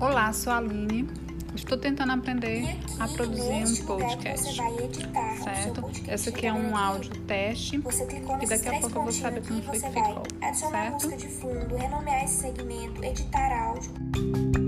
Olá, sou a Aline. Estou tentando aprender aqui, a produzir um podcast. Você vai editar Certo? podcast. Esse aqui é um áudio teste Você clicou e daqui a pouco eu vou saber como foi que ficou. adicionar Certo? música de fundo, renomear esse segmento, editar áudio.